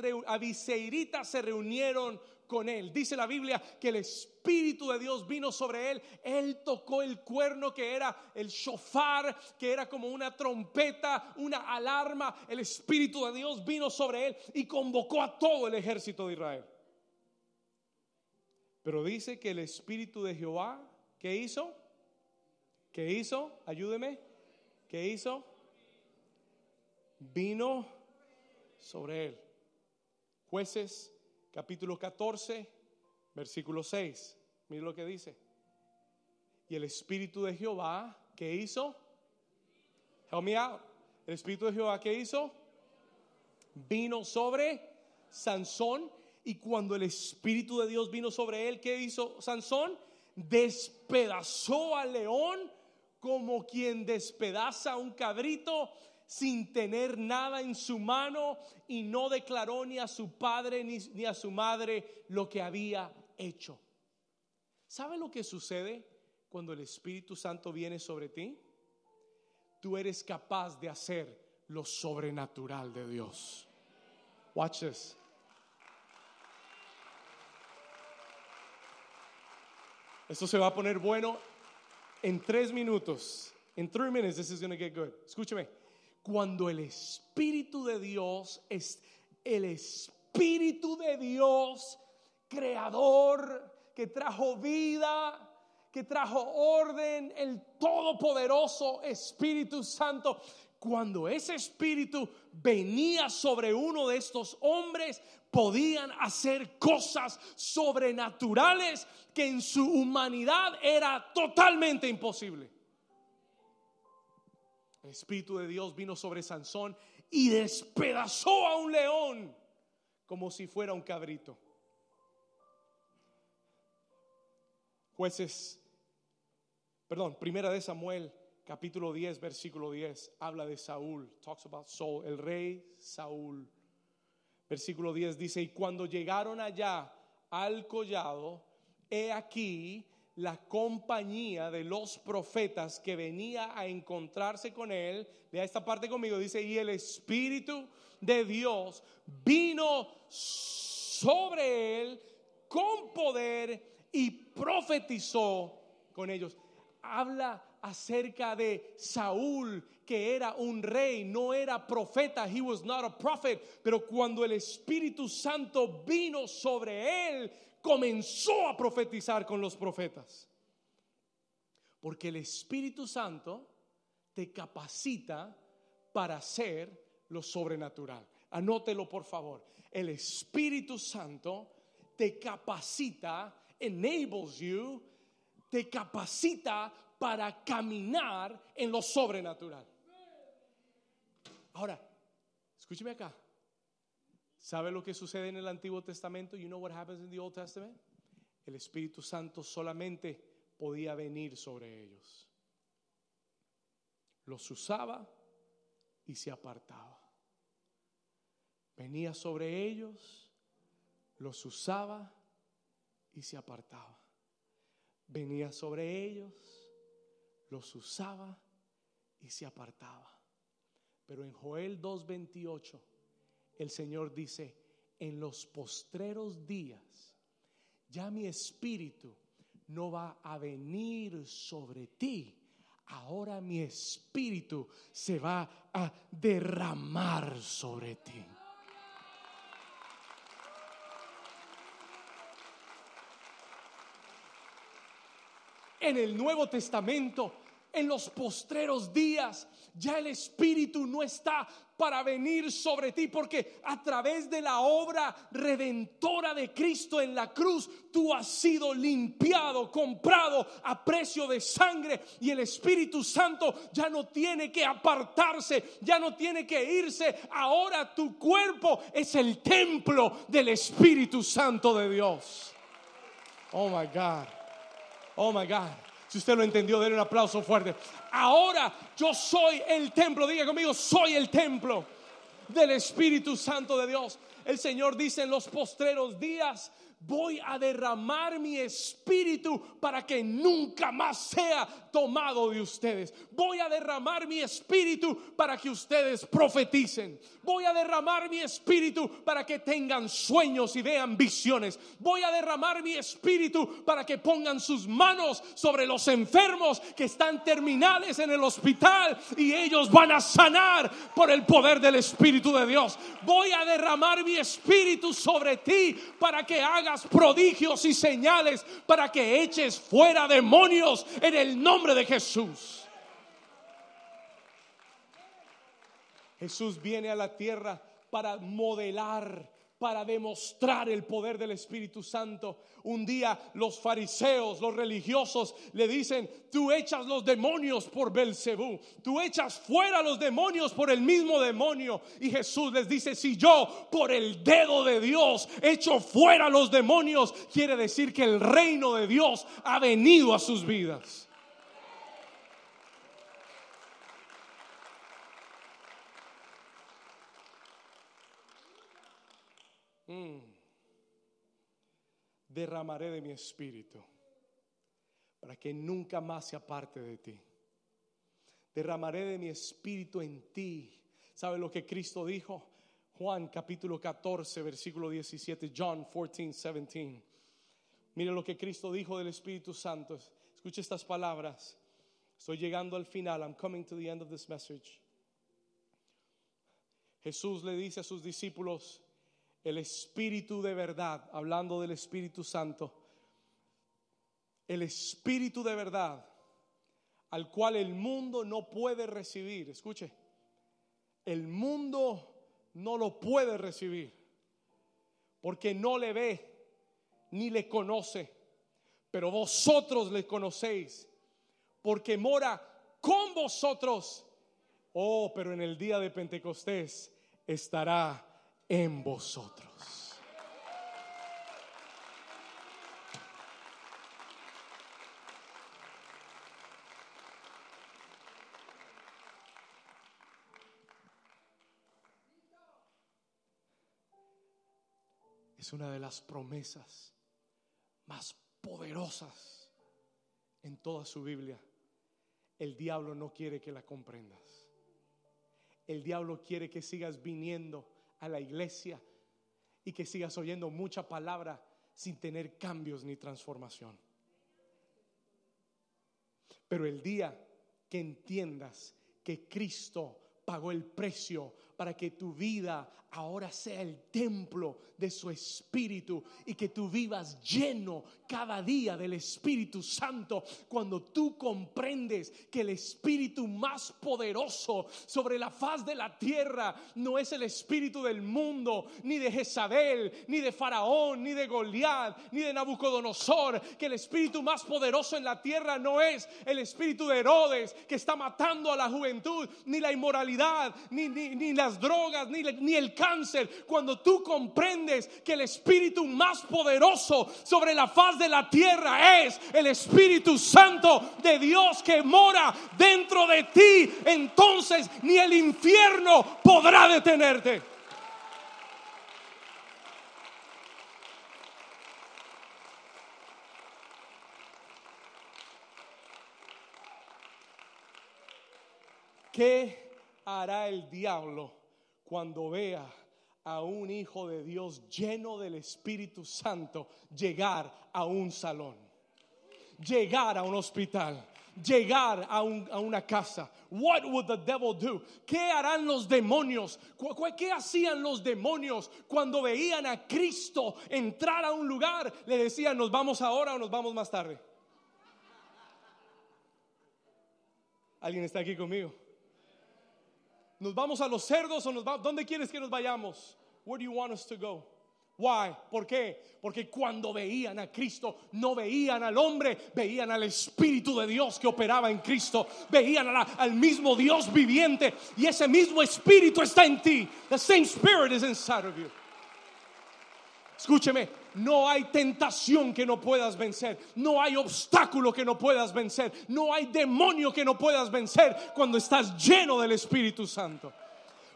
se reunieron con él. Dice la Biblia que el Espíritu de Dios vino sobre él. Él tocó el cuerno que era el shofar, que era como una trompeta, una alarma. El Espíritu de Dios vino sobre él y convocó a todo el ejército de Israel. Pero dice que el Espíritu de Jehová, ¿qué hizo? ¿Qué hizo? Ayúdeme ¿Qué hizo? Vino sobre él. Jueces capítulo 14, versículo 6. Mire lo que dice. Y el Espíritu de Jehová, ¿qué hizo? Help me out. El Espíritu de Jehová, ¿qué hizo? Vino sobre Sansón. Y cuando el Espíritu de Dios vino sobre él, ¿qué hizo Sansón? Despedazó al león como quien despedaza un cabrito sin tener nada en su mano y no declaró ni a su padre ni, a su madre lo que había hecho. ¿Sabe lo que sucede cuando el Espíritu Santo viene sobre ti? Tú eres capaz de hacer lo sobrenatural de Dios. Watch this. Esto se va a poner bueno en tres minutos, en three minutes, this is going to get good. Escúcheme. Cuando el Espíritu de Dios es el Espíritu de Dios, creador, que trajo vida, que trajo orden, el todopoderoso Espíritu Santo. Cuando ese espíritu venía sobre uno de estos hombres, podían hacer cosas sobrenaturales que en su humanidad era totalmente imposible. El Espíritu de Dios vino sobre Sansón y despedazó a un león como si fuera un cabrito. Jueces, perdón, primera de Samuel, capítulo 10, versículo 10, habla de Saúl, talks about Saul, el rey Saúl. Versículo 10 dice, y cuando llegaron allá al collado, he aquí la compañía de los profetas que venía a encontrarse con él. Vea esta parte conmigo, dice, y el Espíritu de Dios vino sobre él con poder y profetizó con ellos. Habla acerca de Saúl, que era un rey, no era profeta, he was not a prophet, pero cuando el Espíritu Santo vino sobre él, comenzó a profetizar con los profetas. Porque el Espíritu Santo te capacita para hacer lo sobrenatural. Anótelo por favor. El Espíritu Santo te capacita, enables you, te capacita para caminar en lo sobrenatural. Ahora, escúcheme acá. ¿Sabe lo que sucede en el Antiguo Testamento? You know what happens in the Old Testament? El Espíritu Santo solamente podía venir sobre ellos. Los usaba y se apartaba. Venía sobre ellos, los usaba y se apartaba. Venía sobre ellos, los usaba y se apartaba. Pero en Joel 2.28 el Señor dice, en los postreros días, ya mi espíritu no va a venir sobre ti. Ahora mi espíritu se va a derramar sobre ti. En el Nuevo Testamento en los postreros días, ya el Espíritu no está para venir sobre ti, porque a través de la obra redentora de Cristo en la cruz, tú has sido limpiado, comprado a precio de sangre y el Espíritu Santo ya no tiene que apartarse, ya no tiene que irse. Ahora tu cuerpo es el templo del Espíritu Santo de Dios. Oh my God. Oh my God. Si usted lo entendió, denle un aplauso fuerte. Ahora yo soy el templo. Diga conmigo, soy el templo del Espíritu Santo de Dios. El Señor dice en los postreros días, voy a derramar mi espíritu para que nunca más sea tomado de ustedes. Voy a derramar mi espíritu para que ustedes profeticen. Voy a derramar mi espíritu para que tengan sueños y vean visiones. Voy a derramar mi espíritu para que pongan sus manos sobre los enfermos que están terminales en el hospital y ellos van a sanar por el poder del Espíritu de Dios. Voy a derramar mi espíritu sobre ti para que hagas prodigios y señales, para que eches fuera demonios en el nombre de Jesús. Jesús viene a la tierra para modelar, para demostrar el poder del Espíritu Santo. Un día los fariseos, los religiosos le dicen, tú echas los demonios por Belcebú, tú echas fuera los demonios por el mismo demonio. Y Jesús les dice, si yo por el dedo de Dios echo fuera los demonios, quiere decir que el reino de Dios ha venido a sus vidas. Mm. Derramaré de mi espíritu para que nunca más se aparte de ti. Derramaré de mi espíritu en ti. ¿Sabe lo que Cristo dijo? Juan capítulo 14, versículo 17, John 14, 17. Mire lo que Cristo dijo del Espíritu Santo. Escuche estas palabras. Estoy llegando al final. I'm coming to the end of this message. Jesús le dice a sus discípulos, el Espíritu de verdad, hablando del Espíritu Santo, el Espíritu de verdad, al cual el mundo no puede recibir, escuche, el mundo no lo puede recibir, porque no le ve ni le conoce, pero vosotros le conocéis, porque mora con vosotros. Oh, pero en el día de Pentecostés estará en vosotros. Es una de las promesas más poderosas en toda su Biblia. El diablo no quiere que la comprendas. El diablo quiere que sigas viniendo a la iglesia y que sigas oyendo mucha palabra sin tener cambios ni transformación. Pero el día que entiendas que Cristo pagó el precio para que tu vida ahora sea el templo de su Espíritu y que tú vivas lleno cada día del Espíritu Santo. Cuando tú comprendes que el Espíritu más poderoso sobre la faz de la tierra no es el Espíritu del mundo, ni de Jezabel, ni de Faraón, ni de Goliat, ni de Nabucodonosor, que el Espíritu más poderoso en la tierra no es el Espíritu de Herodes que está matando a la juventud, ni la inmoralidad, ni, ni, las drogas, ni, ni el cuando tú comprendes que el espíritu más poderoso sobre la faz de la tierra es el Espíritu Santo de Dios que mora dentro de ti, entonces ni el infierno podrá detenerte. ¿Qué hará el diablo cuando vea a un hijo de Dios lleno del Espíritu Santo llegar a un salón, llegar a un hospital, llegar a, una casa. What would the devil do? ¿Qué harán los demonios? ¿Qué hacían los demonios cuando veían a Cristo entrar a un lugar? Le decían, ¿nos vamos ahora o nos vamos más tarde? ¿Alguien está aquí conmigo? ¿Nos vamos a los cerdos o nos vamos? ¿Dónde quieres que nos vayamos? Where do you want us to go? Why? ¿Por qué? Porque cuando veían a Cristo, no veían al hombre, veían al Espíritu de Dios que operaba en Cristo, veían al mismo Dios viviente y ese mismo Espíritu está en ti. The same Spirit is inside of you. Escúcheme, no hay tentación que no puedas vencer, no hay obstáculo que no puedas vencer, no hay demonio que no puedas vencer cuando estás lleno del Espíritu Santo.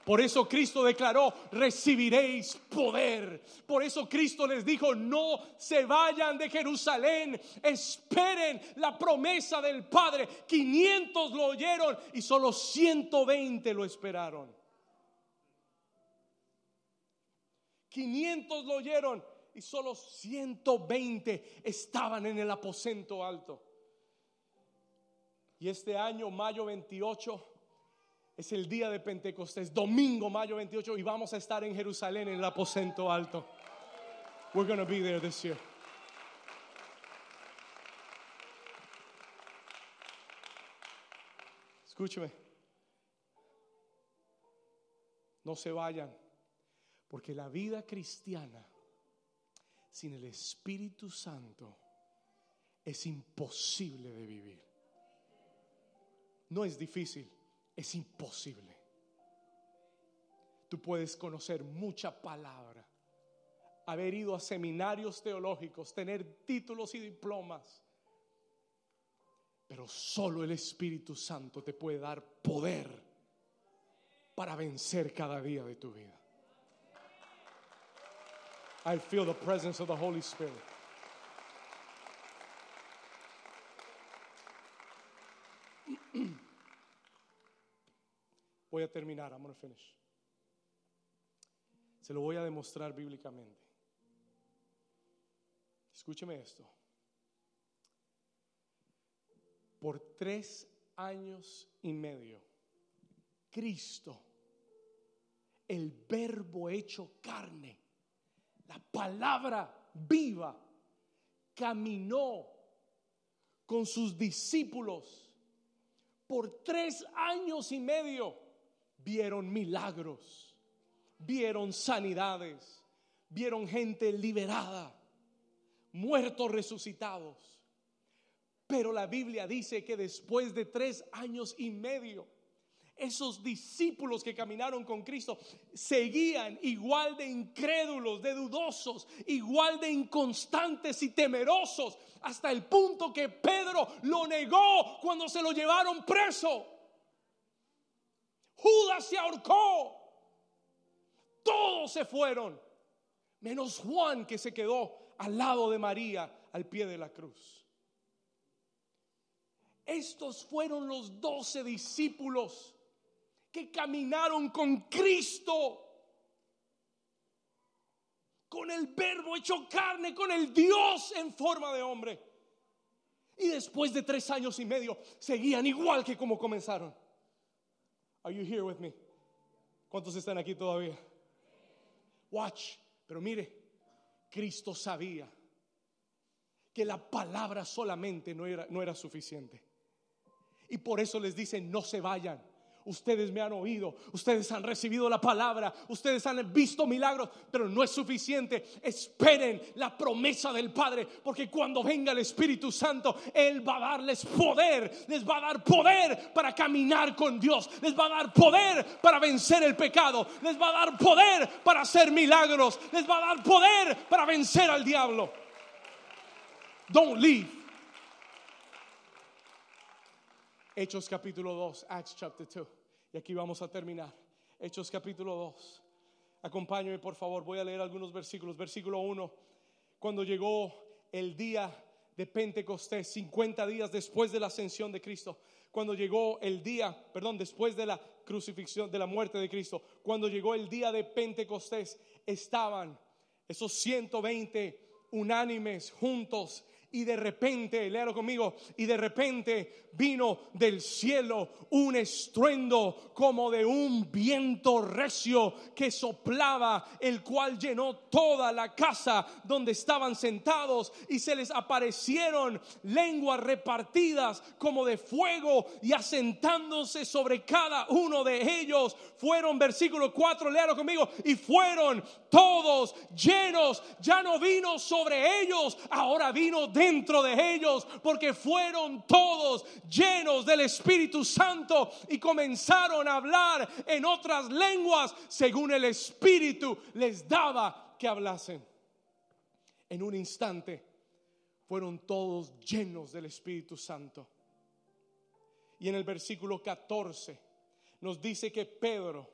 Por eso Cristo declaró, recibiréis poder. Por eso Cristo les dijo, no se vayan de Jerusalén, esperen la promesa del Padre. 500 lo oyeron y solo 120 lo esperaron. 500 lo oyeron y solo 120 estaban en el aposento alto. Y este año, mayo 28, es el día de Pentecostés, domingo, mayo 28, y vamos a estar en Jerusalén en el aposento alto. We're going to be there this year. Escúcheme. No se vayan, porque la vida cristiana sin el Espíritu Santo es imposible de vivir. No es difícil es imposible. Tú puedes conocer mucha palabra, haber ido a seminarios teológicos, tener títulos y diplomas, pero solo el Espíritu Santo te puede dar poder para vencer cada día de tu vida. I feel the presence of the Holy Spirit. Voy a terminar, I'm going to finish. Se lo voy a demostrar bíblicamente. Escúcheme esto. Por tres años y medio, Cristo, el verbo hecho carne, la palabra viva, caminó con sus discípulos por tres años y medio vieron milagros, vieron sanidades, vieron gente liberada, muertos resucitados. Pero la Biblia dice que después de tres años y medio, esos discípulos que caminaron con Cristo seguían igual de incrédulos, de dudosos, igual de inconstantes y temerosos, hasta el punto que Pedro lo negó cuando se lo llevaron preso. Judas se ahorcó. Todos se fueron, menos Juan que se quedó al lado de María al pie de la cruz. Estos fueron los doce discípulos que caminaron con Cristo, con el verbo hecho carne, con el Dios en forma de hombre. Y después de tres años y medio seguían igual que como comenzaron. Are you here with me? ¿Cuántos están aquí todavía? Watch, pero mire, Cristo sabía que la palabra solamente no era, no era suficiente. Y por eso les dice, no se vayan ustedes me han oído, ustedes han recibido la palabra, ustedes han visto milagros, pero no es suficiente. Esperen la promesa del Padre, porque cuando venga el Espíritu Santo, Él va a darles poder, les va a dar poder para caminar con Dios, les va a dar poder para vencer el pecado, les va a dar poder para hacer milagros, les va a dar poder para vencer al diablo. Don't leave. Hechos capítulo 2, Acts chapter 2. Aquí vamos a terminar. Hechos capítulo 2. Acompáñame por favor, voy a leer algunos versículos. Versículo 1. Cuando llegó el día de Pentecostés, 50 días después de la ascensión de Cristo, cuando llegó el día, perdón, después de la crucifixión, de la muerte de Cristo, cuando llegó el día de Pentecostés, estaban esos 120 unánimes juntos Y de repente, léalo conmigo, y de repente vino del cielo un estruendo como de un viento recio que soplaba, el cual llenó toda la casa donde estaban sentados y se les aparecieron lenguas repartidas como de fuego y asentándose sobre cada uno de ellos. Fueron, versículo 4, léalo conmigo, y fueron todos llenos, ya no vino sobre ellos, ahora vino dentro de ellos, porque fueron todos llenos del Espíritu Santo y comenzaron a hablar en otras lenguas según el Espíritu les daba que hablasen. En un instante fueron todos llenos del Espíritu Santo. Y en el versículo 14 nos dice que Pedro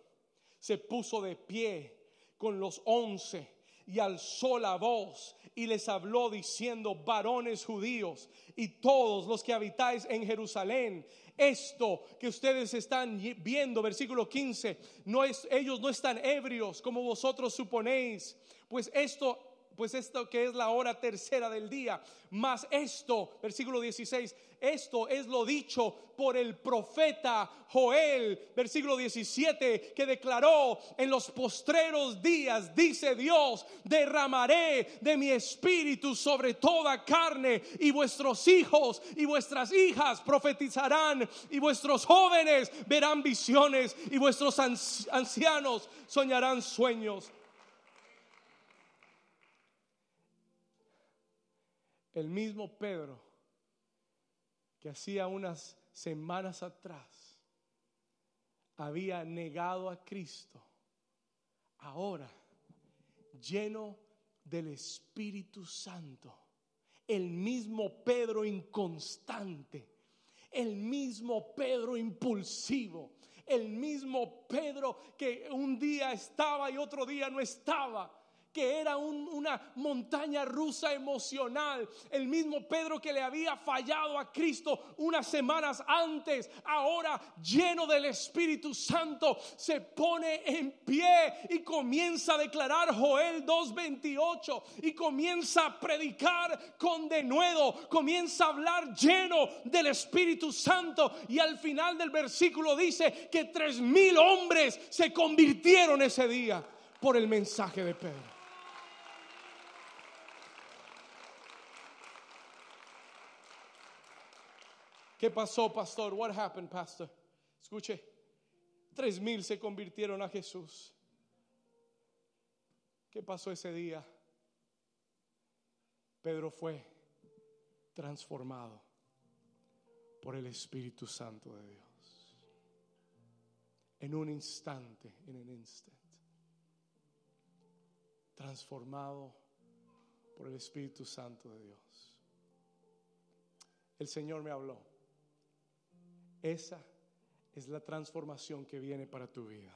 se puso de pie con los once y alzó la voz y les habló diciendo, varones judíos y todos los que habitáis en Jerusalén, esto que ustedes están viendo, versículo 15, no es, ellos no están ebrios como vosotros suponéis, pues esto pues esto que es la hora tercera del día, más esto, versículo 16, esto es lo dicho por el profeta Joel, versículo 17, que declaró en los postreros días, dice Dios, derramaré de mi espíritu sobre toda carne y vuestros hijos y vuestras hijas profetizarán y vuestros jóvenes verán visiones y vuestros ancianos soñarán sueños. El mismo Pedro que hacía unas semanas atrás había negado a Cristo, ahora lleno del Espíritu Santo, el mismo Pedro inconstante, el mismo Pedro impulsivo, el mismo Pedro que un día estaba y otro día no estaba que era una montaña rusa emocional. El mismo Pedro que le había fallado a Cristo unas semanas antes, ahora lleno del Espíritu Santo, se pone en pie y comienza a declarar Joel 2.28 y comienza a predicar con denuedo, comienza a hablar lleno del Espíritu Santo y al final del versículo dice que tres mil hombres se convirtieron ese día por el mensaje de Pedro. ¿Qué pasó, pastor? What happened, pastor? Escuche, tres mil se convirtieron a Jesús. ¿Qué pasó ese día? Pedro fue transformado por el Espíritu Santo de Dios. En un instante, en un instante. Transformado por el Espíritu Santo de Dios. El Señor me habló. Esa es la transformación que viene para tu vida.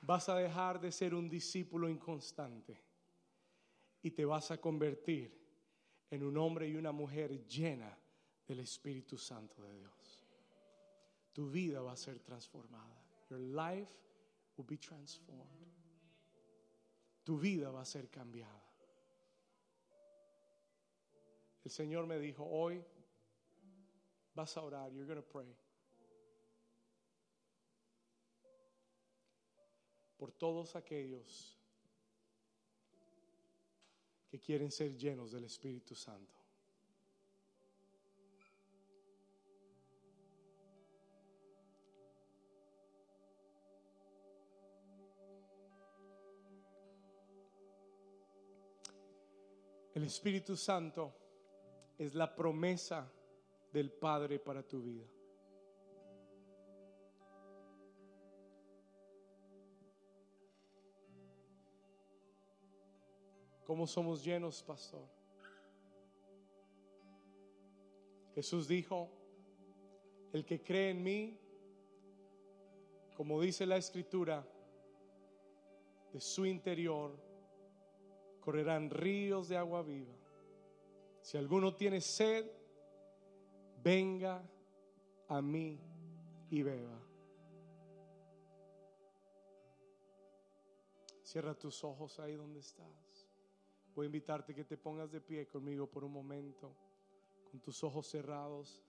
Vas a dejar de ser un discípulo inconstante y te vas a convertir en un hombre y una mujer llena del Espíritu Santo de Dios. Tu vida va a ser transformada. Your life will be transformed tu vida va a ser cambiada. El Señor me dijo, hoy vas a orar, you're going to pray. Por todos aquellos que quieren ser llenos del Espíritu Santo. El Espíritu Santo es la promesa del Padre para tu vida. ¿Cómo somos llenos, pastor? Jesús dijo, el que cree en mí, como dice la escritura, de su interior correrán ríos de agua viva. Si alguno tiene sed, venga a mí y beba. Cierra tus ojos ahí donde estás. Voy a invitarte que te pongas de pie conmigo por un momento, con tus ojos cerrados.